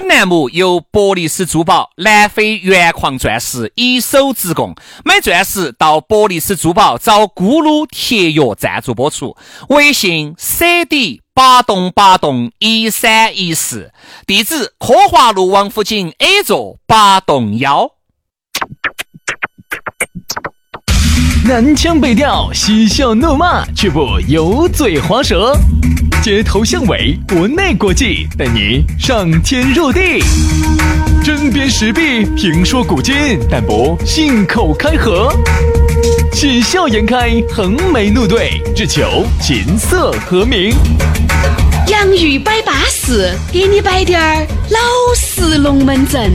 本栏目由伯利斯珠宝南非原矿钻石一手直供，买钻石到伯利斯珠宝找咕噜铁约赞助播出。微信 cd 八栋八栋一三一四，地址科华路王府井 A 座八栋幺。南腔北调，嬉笑怒骂，却不油嘴滑舌。街头巷尾，国内国际，带你上天入地。针砭时弊，评说古今，但不信口开河。喜笑颜开，横眉怒对，只求琴瑟和鸣。洋芋摆巴士，给你摆点儿老式龙门阵。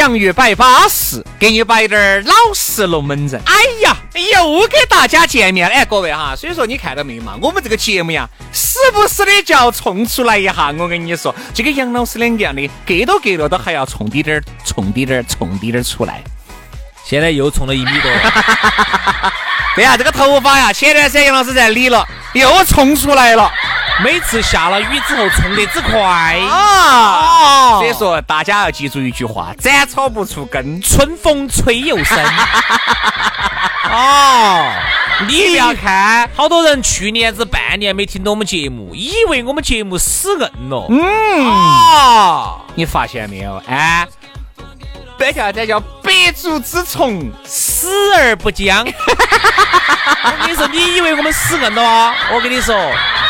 洋芋摆巴适，给你摆点儿老实龙门阵。哎呀，又给大家见面了，哎，各位哈，所以说你看到没有嘛？我们这个节目呀，时不时的就要冲出来一下。我跟你说，就跟杨老师两个样的，隔都隔了，都还要冲滴点儿，冲滴点儿，冲滴点儿出来。现在又冲了一米多。对呀，这个头发呀，前段时间杨老师在理了，又冲出来了。每次下了雨之后冲得之快啊！所以说大家要记住一句话：斩草不除根，春风吹又生。哦，你不要看，好多人去年子半年没听到我们节目，以为我们节目死硬了。嗯啊，你发现没有？哎。这叫这叫百足之虫，死而不僵。我跟你说，你以为我们死硬了啊？我跟你说，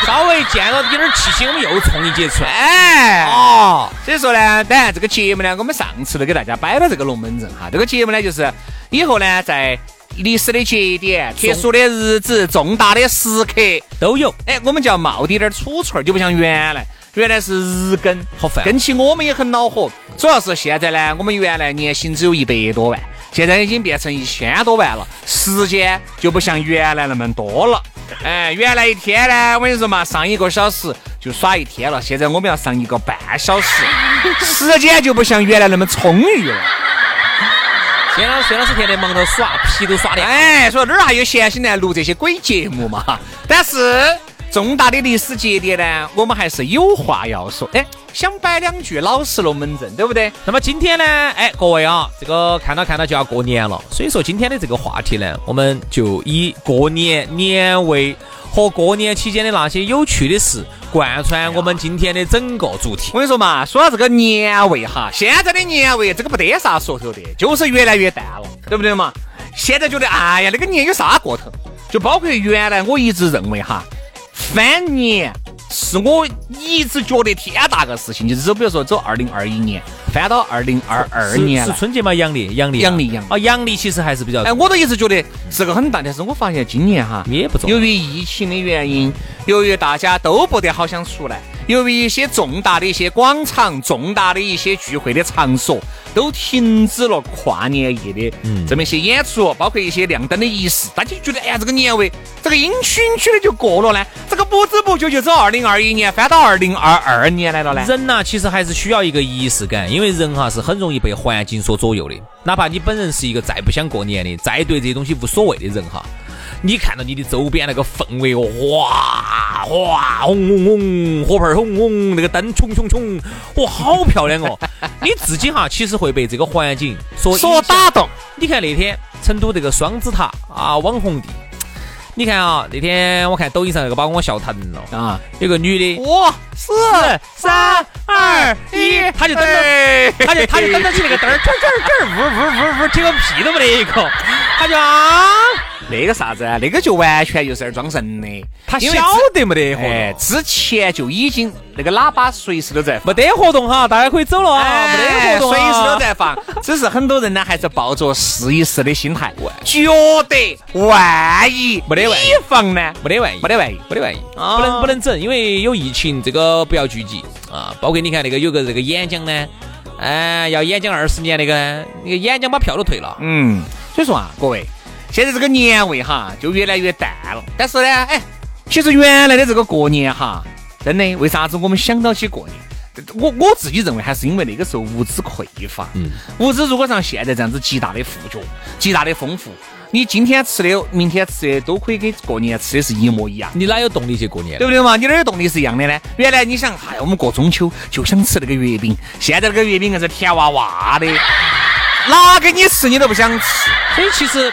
稍微见了有点气息，我们又冲一节出来。哎，哦，所以说呢，当然这个节目呢，我们上次都给大家摆了这个龙门阵哈。这个节目呢，就是以后呢，在历史的节点、特殊的日子、重大的时刻都有。哎，我们就要冒滴点儿储存，就不像原来。原来是日更，好烦。跟起我们也很恼火，主要是现在呢，我们原来年薪只有一百多万，现在已经变成一千多万了，时间就不像原来那么多了。哎，原来一天呢，我跟你说嘛，上一个小时就耍一天了，现在我们要上一个半小时，时间就不像原来那么充裕了。现在孙老师天天忙着耍，皮都耍的。哎，说哪儿还有闲心来录这些鬼节目嘛？但是。重大的历史节点呢，我们还是有话要说。哎，想摆两句老实龙门阵，对不对？那么今天呢，哎，各位啊，这个看到看到就要过年了，所以说今天的这个话题呢，我们就以过年年味和过年期间的那些有趣的事贯穿我们今天的整个主题。我跟你说嘛，说到这个年味哈，现在的年味这个不得啥说头的，就是越来越淡了，对不对嘛？现在觉得哎呀，那个年有啥过头？就包括原来我一直认为哈。翻年是我一直觉得天大个事情，就是走，比如说走二零二一年，翻到二零二二年是春节嘛？阳历，阳历，阳历，阳啊，阳历其实还是比较哎，我都一直觉得是个很大，但是我发现今年哈也不重，由于疫情的原因，由于大家都不得好想出来。由于一些重大的一些广场、重大的一些聚会的场所都停止了跨年夜的这么一些演出，包括一些亮灯的仪式，大家觉得哎呀，这个年味，这个阴熏熏的就过了呢。这个不知不觉就走二零二一年，翻到二零二二年来了呢。人呐，其实还是需要一个仪式感，因为人哈是很容易被环境所左右的。哪怕你本人是一个再不想过年的，再对这些东西无所谓的人哈。你看到你的周边那个氛围哦，哇哇，轰轰轰，火盆轰轰，那个灯冲冲冲，哇，好漂亮哦！你自己哈，其实会被这个环境所所打动。你看那天成都这个双子塔啊，网红地。你看啊，那天我看抖音上那个把我笑疼了啊！有个女的，五、四、三、二、一，她就等着，她就她就等着起那个灯儿，转转转，呜呜呜呜，结果屁都没得一个，她就啊。那个啥子啊？那个就完全就是在装神的，他晓得没得活动，之前就已经那个喇叭随时都在，没得活动哈，大家可以走了啊，没得活动，随时都在放。只是很多人呢，还是抱着试一试的心态，觉得万一没得万一。防呢，没得万一，没得万一，没得万一，不能不能整，因为有疫情，这个不要聚集。啊。包括你看那个有个这个演讲呢，哎，要演讲二十年那个，那个演讲把票都退了，嗯，所以说啊，各位。现在这个年味哈就越来越淡了，但是呢，哎，其实原来的这个过年哈，真的为啥子我们想到起过年，我我自己认为还是因为那个时候物资匮乏。嗯，物资如果像现在这样子极大的富足、极大的丰富，你今天吃的、明天吃的都可以跟过年吃的是一模一样。你哪有动力去过年？对不对嘛？你哪有动力是一样的呢？原来你想，哎，我们过中秋就想吃那个月饼，现在那个月饼硬是甜哇哇的，拿给你吃你都不想吃。所以其实，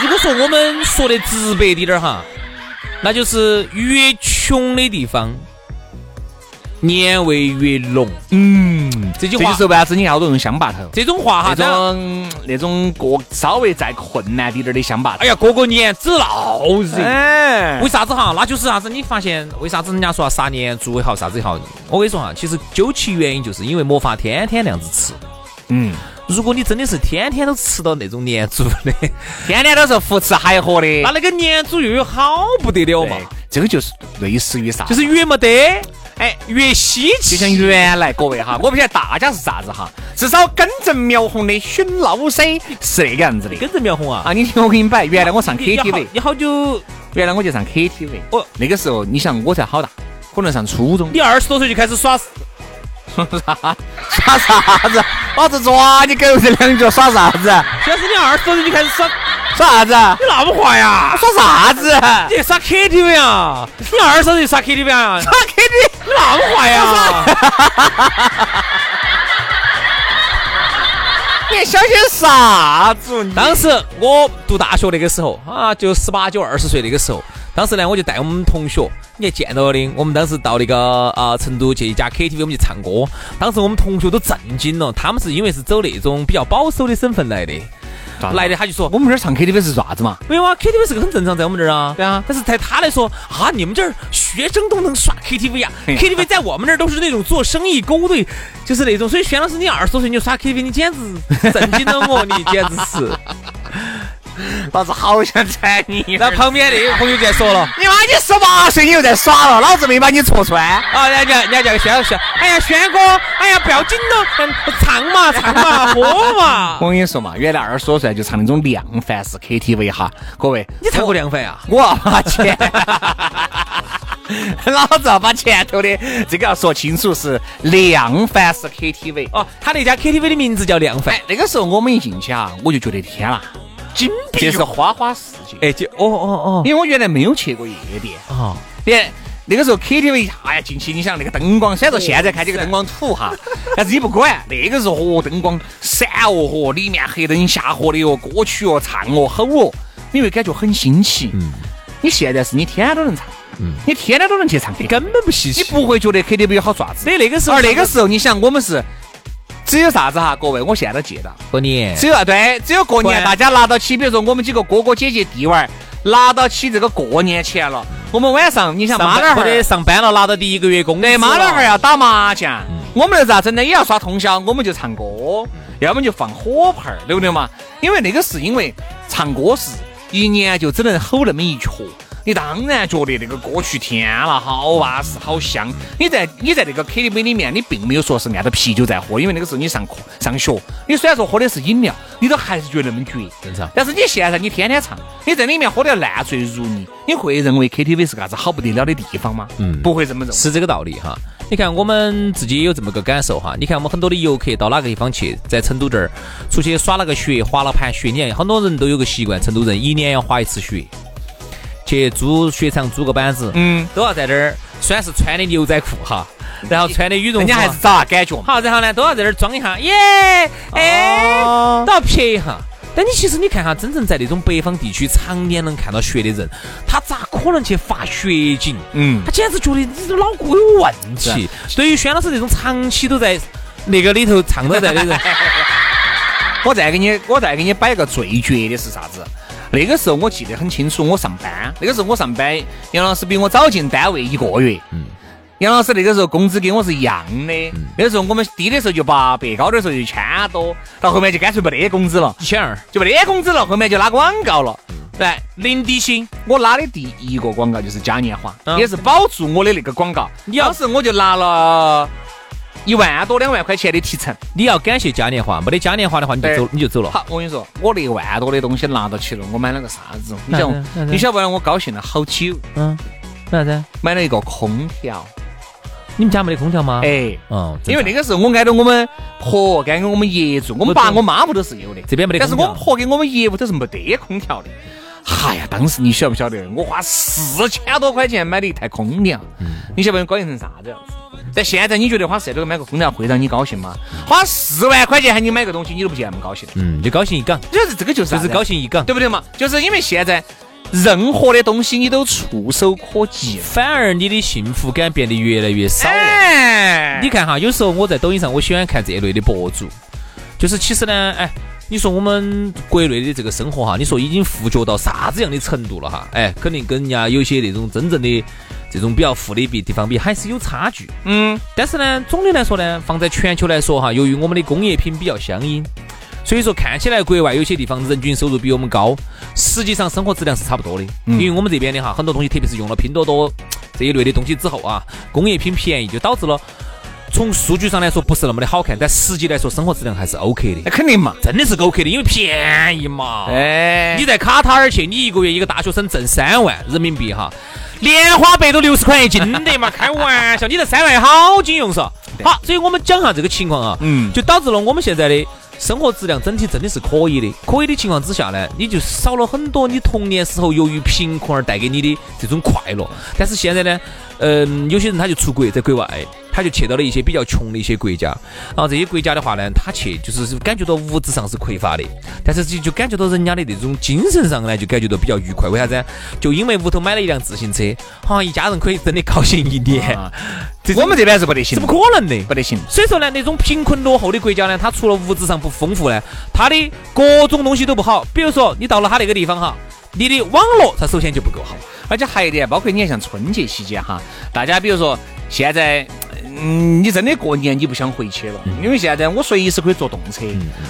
如果说我们说的直白滴点儿哈，那就是越穷的地方。年味越浓，嗯，这句话就是为啥子你好多用乡坝头？这种话哈，那种那种过稍微再困难滴点儿的乡坝头，哎呀，过个年只闹热，哎，为啥子哈？那就是啥子？你发现为啥子人家说杀年猪也好，啥子也好？我跟你说哈，其实究其原因，就是因为没法天天那样子吃。嗯，如果你真的是天天都吃到那种年猪的，天天都是胡吃海喝的，那那个年猪又有好不得了嘛？这个就是类似于啥？就是越没得。哎，越稀奇，就像原来各位哈，我不晓得大家是啥子哈，至少根正苗红的选老师是那个样子的。根正苗红啊！啊，你听我给你摆，原来我上 KTV，你好久？原来我就上 KTV，哦，那个时候你想我才好大，可能上初中。你二十多岁就开始耍耍 啥？耍啥子？老子抓你狗这两脚耍啥子？要是你二十多岁就开始耍。耍啥子？你那么坏呀？耍啥子？你耍 KTV 啊？你二十岁耍 KTV 啊？耍 KTV？你那么坏呀？你小些啥子？当时我读大学那个时候啊，就十八九二十岁那个时候，当时呢，我就带我们同学，你还见到的，我们当时到那个啊成都去一家 KTV，我们去唱歌。当时我们同学都震惊了，他们是因为是走那种比较保守的省份来的。来的他就说我们这儿唱 KTV 是啥子嘛？没有啊，KTV 是个很正常，在我们这儿啊。对啊，但是在他来说啊，你们这儿学生都能耍 KTV 呀？KTV 在我们这儿都是那种做生意勾兑，就是那种。所以轩老师，你二十多岁你就耍 KTV，你简直震惊了我，你简直是。老子好想踩你！那旁边那个朋友就在说了：“你妈，你十八岁你又在耍了，老子没把你戳穿。”啊，人家人家叫轩轩，哎呀，轩哥，哎呀，不要紧了，唱嘛唱嘛，喝嘛。我跟你说嘛，原来二十多岁就唱那种量贩式 KTV 哈，各位，你唱过量贩啊？我要把钱，老子要把前头的，这个要说清楚是量贩式 KTV 哦。他那家 KTV 的名字叫量贩。那个时候我们一进去啊，我就觉得天啦。金这是花花世界，哎，就哦哦哦，因为我原来没有去过夜店啊。连那个时候 KTV，哎呀，进去你想那个灯光，虽然说现在看这个灯光土哈，但是你不管，那个时候哦，灯光闪哦嚯，里面黑灯瞎火的哦，歌曲哦，唱哦，吼哦，你会感觉很新奇。嗯，你现在是你天天都能唱，嗯，你天天都能去唱，根本不稀奇，你不会觉得 KTV 好爪子。你那个时候，而那个时候，你想我们是。只有啥子哈，各位，我现在都记得过年。只有对，只有过年，大家拿到起，比如说我们几个哥哥姐姐弟娃儿拿到起这个过年钱了，我们晚上你想妈老汉儿上班了，拿到第一个月工资，妈老汉儿要打麻将，我们那咋整呢？也要耍通宵，我们就唱歌，要么就放火炮儿，对不对嘛？因为那个是因为唱歌是一年就只能吼那么一曲。你当然觉得那个歌曲天了，好巴适，好香。你在你在那个 KTV 里面，你并没有说是按照啤酒在喝，因为那个时候你上课上学，你虽然说喝的是饮料，你都还是觉得那么绝。正常。但是你现在你天天唱，你在里面喝得烂醉如泥，你会认为 KTV 是个啥子好不得了的地方吗？嗯，不会这么认为。是这个道理哈。你看我们自己也有这么个感受哈。你看我们很多的游客到哪个地方去，在成都这儿出去耍了个雪，滑了盘雪，你看很多人都有个习惯，成都人一年要滑一次雪。去租雪场租个板子，嗯，都要在这儿，虽然是穿的牛仔裤哈，然后穿的羽绒服，人家还是找下感觉。好，然后呢，都要在这儿装一下，耶，哎，都要撇一下。但你其实你看哈，真正在那种北方地区常年能看到雪的人，他咋可能去发雪景？嗯，他简直觉得你这脑壳有问题。对于轩老师这种长期都在那个里头唱着在的人，我再给你，我再给你摆个最绝的是啥子？那个时候我记得很清楚，我上班，那个时候我上班，杨老师比我早进单位一个月。嗯。杨老师那个时候工资跟我是一样的。那个时候我们低的时候就八百，高的时候就一千多，到后面就干脆没得工资了，一千二就没得工资了，后面就拉广告了。对，零底薪。我拉的第一个广告就是嘉年华，也是保住我的那个广告。当时我就拿了。一万多两万块钱的提成，你要感谢嘉年华，没得嘉年华的话你就走你就走了。好，我跟你说，我那一万多的东西拿到起了，我买了个啥子？你晓你晓不晓得？我高兴了好久。嗯，啥子？买了一个空调。你们家没得空调吗？哎，嗯，因为那个时候我挨着我们婆，跟我们爷住，我们爸我妈屋都是有的，这边没得但是我婆跟我们爷屋都是没得空调的。哎呀，当时你晓不晓得？我花四千多块钱买了一台空调，你晓不晓得高兴成啥子样子？但现在你觉得花四千多买个空调会让你高兴吗？花四万块钱喊你买个东西，你都不见那么高兴。嗯，就高兴一岗，就是这个就是就是高兴一岗。对不对嘛？就是因为现在任何的东西你都触手可及。反而你的幸福感变得越来越少了。哎，你看哈，有时候我在抖音上，我喜欢看这类的博主，就是其实呢，哎，你说我们国内的这个生活哈，你说已经富足到啥子样的程度了哈？哎，肯定跟人家有些那种真正的这种比较富的比地方比，还是有差距。嗯，但是呢，总的来说呢，放在全球来说哈，由于我们的工业品比较相应，所以说看起来国外有些地方人均收入比我们高，实际上生活质量是差不多的。因为我们这边的哈，很多东西，特别是用了拼多多这一类的东西之后啊，工业品便宜，就导致了从数据上来说不是那么的好看，但实际来说生活质量还是 OK 的那。肯定嘛。真的是 OK 的，因为便宜嘛。哎，你在卡塔尔去，你一个月一个大学生挣三万人民币哈，莲花白都六十块一斤的嘛，开玩笑，你这三万好经用嗦。好，所以我们讲下这个情况啊，嗯就导致了我们现在的生活质量整体真的是可以的。可以的情况之下呢，你就少了很多你童年时候由于贫困而带给你的这种快乐。但是现在呢，嗯，有些人他就出国，在国外。他就去到了一些比较穷的一些国家，然后这些国家的话呢，他去就是感觉到物质上是匮乏的，但是就就感觉到人家的那种精神上呢，就感觉到比较愉快。为啥子？就因为屋头买了一辆自行车，好像一家人可以真的高兴一年。啊这我们这边是不得行，是不可能的，不得行。所以说呢，那种贫困落后的国家呢，它除了物质上不丰富呢，它的各种东西都不好。比如说，你到了它那个地方哈，你的网络它首先就不够好。而且还有一点，包括你看像春节期间哈，大家比如说现在。嗯，你真的过年你不想回去了，因为现在我随时可以坐动车，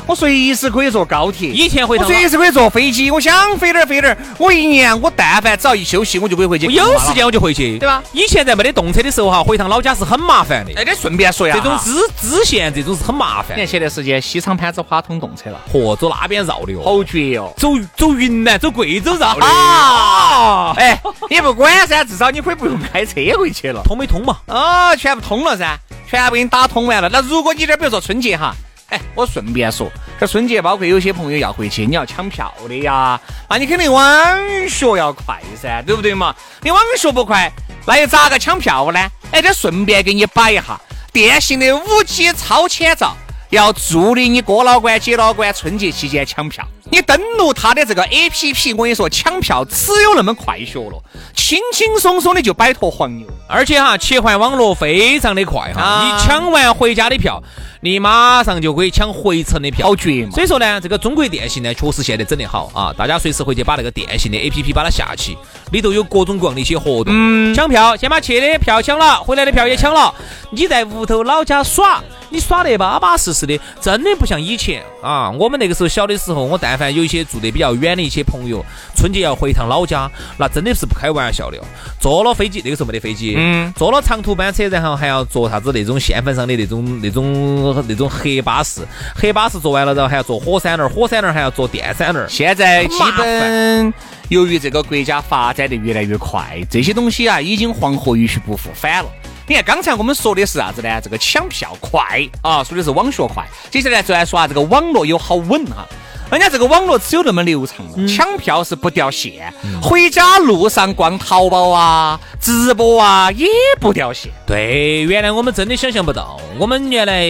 我随时可以坐高铁，以前回趟我随时可以坐飞机，我想飞哪儿飞哪儿。我一年我但凡只要一休息，我就可以回去。我有时间我就回去，对吧？以前在没得动车的时候哈，回趟老家是很麻烦的。哎，你顺便说一下，这种支支线这种是很麻烦你看。前段时间西昌攀枝花通动车了，嚯，走那边绕的哦，好绝哦！走走云南，走贵州绕的啊，哎，也不管噻，至少你可以不用开车回去了。通没通嘛？啊，全部通了噻，全部给你打通完了。那如果你这比如说春节哈，哎，我顺便说，这春节包括有些朋友要回去，你要抢票的呀，那你肯定网学要快噻，对不对嘛？你网学不快，那又咋个抢票呢？哎，这顺便给你摆一下电信的五 G 超前照。要助力你哥老倌、姐老倌春节期间抢票。你登录他的这个 APP，我跟你说，抢票只有那么快学了，轻轻松松的就摆脱黄牛。而且哈，切换网络非常的快哈，啊。你抢完回家的票，你马上就可以抢回程的票，好绝嘛。所以说呢，这个中国电信呢，确实现在整得好啊，大家随时回去把那个电信的 APP 把它下起，里头有各种各样的一些活动，嗯抢票，先把去的票抢了，回来的票也抢了，你在屋头老家耍。你耍得巴巴适适的，真的不像以前啊！我们那个时候小的时候，我但凡有一些住得比较远的一些朋友，春节要回一趟老家，那真的是不开玩笑的哦。坐了飞机，那个时候没得飞机，嗯坐了长途班车，然后还要坐啥子那种县份上的那种那种那种黑巴士，黑巴士坐完了，然后还要坐火山轮，火山轮还要坐电山轮。现在基本由于这个国家发展的越来越快，这些东西啊已经黄河一去不复返了。你看，刚才我们说的是啥子呢？这个抢票快啊，说的是网学快。接下来就来说下这个网络有好稳哈。人家这个网络只有那么流畅了，抢票是不掉线，回家路上逛淘宝啊、直播啊也不掉线。对，原来我们真的想象不到。我们原来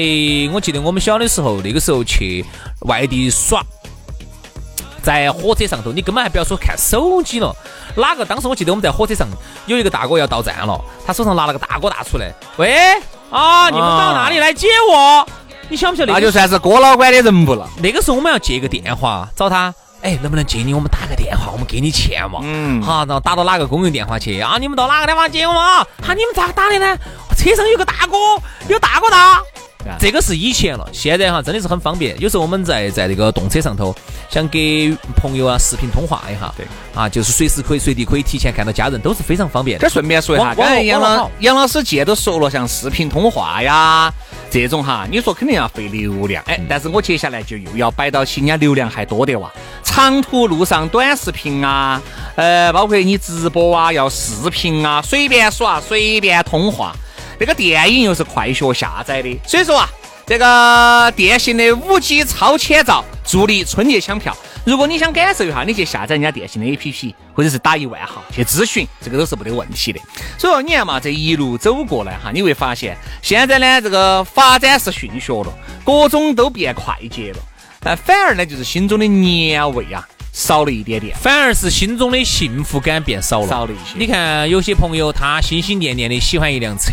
我记得我们小的时候，那个时候去外地耍，在火车上头，你根本还不要说看手机了。哪个当时我记得我们在火车上有一个大哥要到站了，他手上拿了个大哥大出来，喂啊，你们到哪里来接我？你晓不晓得？那就算是哥老倌的人物了。那个时候我们要接个电话找他，哎，能不能接你？我们打个电话，我们给你钱嘛。嗯好，然后打到哪个公用电话去啊？你们到哪个地方接我嘛？啊，你们咋打的呢？车上有个大哥，有大哥大。啊。这个是以前了，现在哈真的是很方便。有时候我们在在那个动车上头，想给朋友啊视频通话一下，对。啊，就是随时可以随地可以提前看到家人，都是非常方便。的这。顺便说一下，网刚才杨老杨老师既然都说了，像视频通话呀这种哈，你说肯定要费流量，哎，但是我接下来就又要摆到起，人家流量还多的哇，长途路上短视频啊，呃，包括你直播啊，要视频啊，随便耍，随便通话。这个电影又是快学下载的，所以说啊，这个电信的五 G 超千兆助力春节抢票。如果你想感受一下，你去下载人家电信的 APP，或者是打一万号去咨询，这个都是没得问题的。所以说，你看嘛，这一路走过来哈，你会发现现在呢，这个发展是迅速了，各种都变快捷了，但反而呢，就是心中的年味啊少了一点点，反而是心中的幸福感变少了，少了一些。你看，有些朋友他心心念念的喜欢一辆车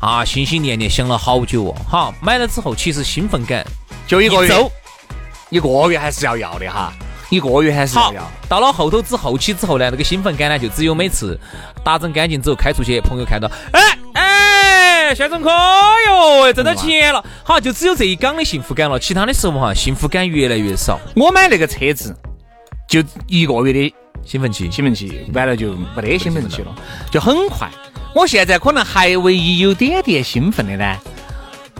啊，心心念念想了好久哦，好买了之后，其实兴奋感就一个月。一个月还是要要的哈，一个月还是要要。到了后头之后期之后呢，那个兴奋感呢，就只有每次打整干净之后开出去，朋友看到，哎哎，宣传可哟，挣到钱了。好，就只有这一缸的幸福感了，其他的时候哈，幸福感越来越少。我买那个车子，就一个月的兴奋期，兴奋期完了就没得兴奋期了，就很快。我现在可能还唯一有点点兴奋的呢。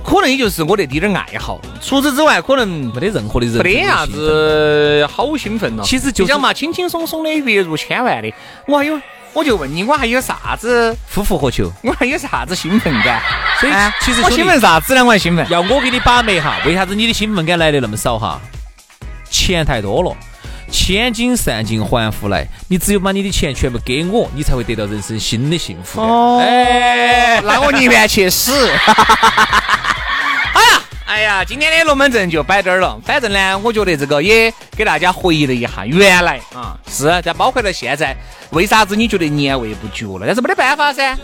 可能也就是我那滴点爱好，除此之外，可能没得任何的人，没得啥子好兴奋了。其实就讲嘛，轻轻松松的月入千万的，我还有，我就问你，我还有啥子夫复何求？我还有啥子兴奋感？所以其实我兴奋啥子呢？我还兴奋。要我给你把脉哈，为啥子你的兴奋感来的那么少哈？钱太多了，千金散尽还复来，你只有把你的钱全部给我，你才会得到人生新的幸福哦。哎，那我宁愿去死。哎呀，今天的龙门阵就摆这儿了。反正呢，我觉得这个也给大家回忆了一下，原来啊是，再包括到现在，为啥子你觉得年味不绝了？但是没得办法噻，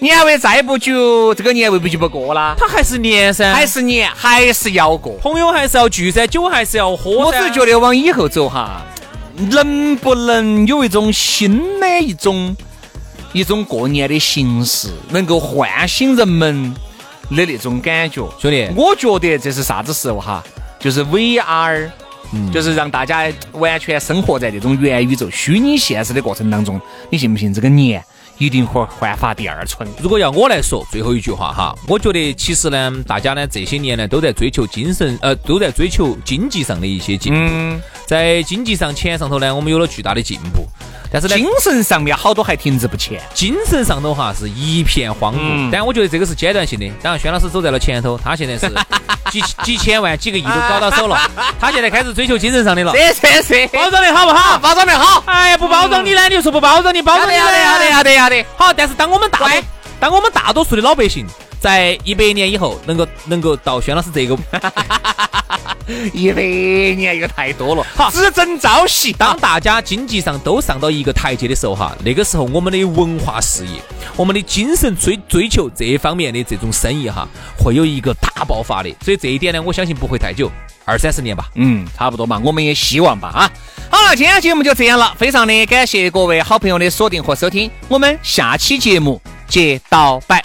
年味再不久，这个年味不就不过啦？它还是年噻，还是年，还是要过。朋友还是要聚噻，酒还是要喝我只觉得往以后走哈，能不能有一种新的一种一种过年的形式，能够唤醒人们？的那种感觉，兄弟，我觉得这是啥子时候哈？就是 VR，嗯就是让大家完全生活在这种元宇宙、虚拟现实的过程当中。你信不信？这个年一定会焕发第二春。如果要我来说，最后一句话哈，我觉得其实呢，大家呢这些年呢都在追求精神，呃，都在追求经济上的一些进步。在经济上、钱上头呢，我们有了巨大的进步。但是呢精神上面好多还停滞不前，精神上头哈是一片荒芜。但我觉得这个是阶段性的。当然，轩老师走在了前头，他现在是 几几千万、几个亿都搞到手了，他现在开始追求精神上的了。是是是，包装的好不好？包装的好。哎呀，不包装你呢？你就说不包装你，包装的要得要得要得要得。好，但是当我们大，当我们大多数的老百姓在一百年以后能够能够到轩老师这个。一百年又太多了，好，只争朝夕。当大家经济上都上到一个台阶的时候，哈，那个时候我们的文化事业，我们的精神追追求这一方面的这种生意，哈，会有一个大爆发的。所以这一点呢，我相信不会太久，二三十年吧。嗯，差不多嘛，我们也希望吧。啊，好了，今天节目就这样了，非常的感谢各位好朋友的锁定和收听，我们下期节目接到拜，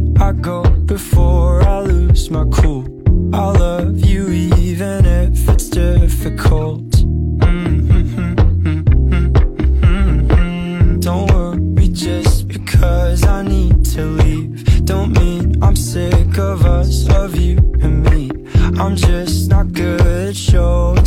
of us, of you and me. I'm just not good at showing.